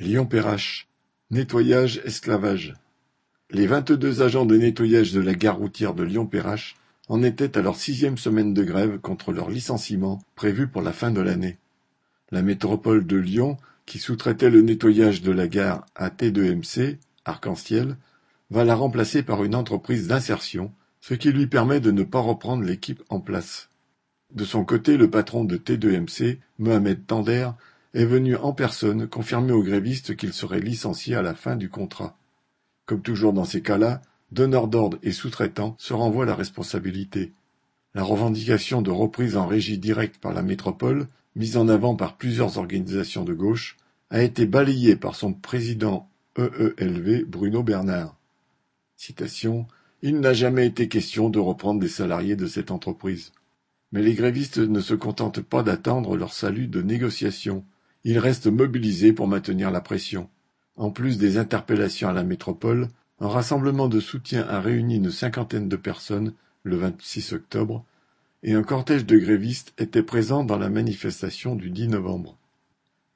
Lyon-Perrache. Nettoyage esclavage. Les vingt-deux agents de nettoyage de la gare routière de Lyon-Perrache en étaient à leur sixième semaine de grève contre leur licenciement prévu pour la fin de l'année. La métropole de Lyon, qui sous-traitait le nettoyage de la gare à T2MC, Arc-en-Ciel, va la remplacer par une entreprise d'insertion, ce qui lui permet de ne pas reprendre l'équipe en place. De son côté, le patron de T2MC, Mohamed Tander, est venu en personne confirmer aux grévistes qu'il serait licencié à la fin du contrat. Comme toujours dans ces cas-là, donneurs d'ordre et sous-traitants se renvoient la responsabilité. La revendication de reprise en régie directe par la métropole, mise en avant par plusieurs organisations de gauche, a été balayée par son président EELV Bruno Bernard. Citation Il n'a jamais été question de reprendre des salariés de cette entreprise. Mais les grévistes ne se contentent pas d'attendre leur salut de négociation. Ils restent mobilisés pour maintenir la pression. En plus des interpellations à la métropole, un rassemblement de soutien a réuni une cinquantaine de personnes le 26 octobre et un cortège de grévistes était présent dans la manifestation du 10 novembre.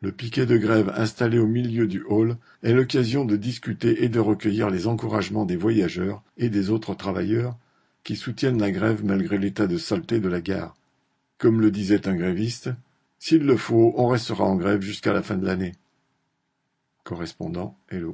Le piquet de grève installé au milieu du hall est l'occasion de discuter et de recueillir les encouragements des voyageurs et des autres travailleurs qui soutiennent la grève malgré l'état de saleté de la gare. Comme le disait un gréviste, s'il le faut, on restera en grève jusqu'à la fin de l'année. Correspondant Hello.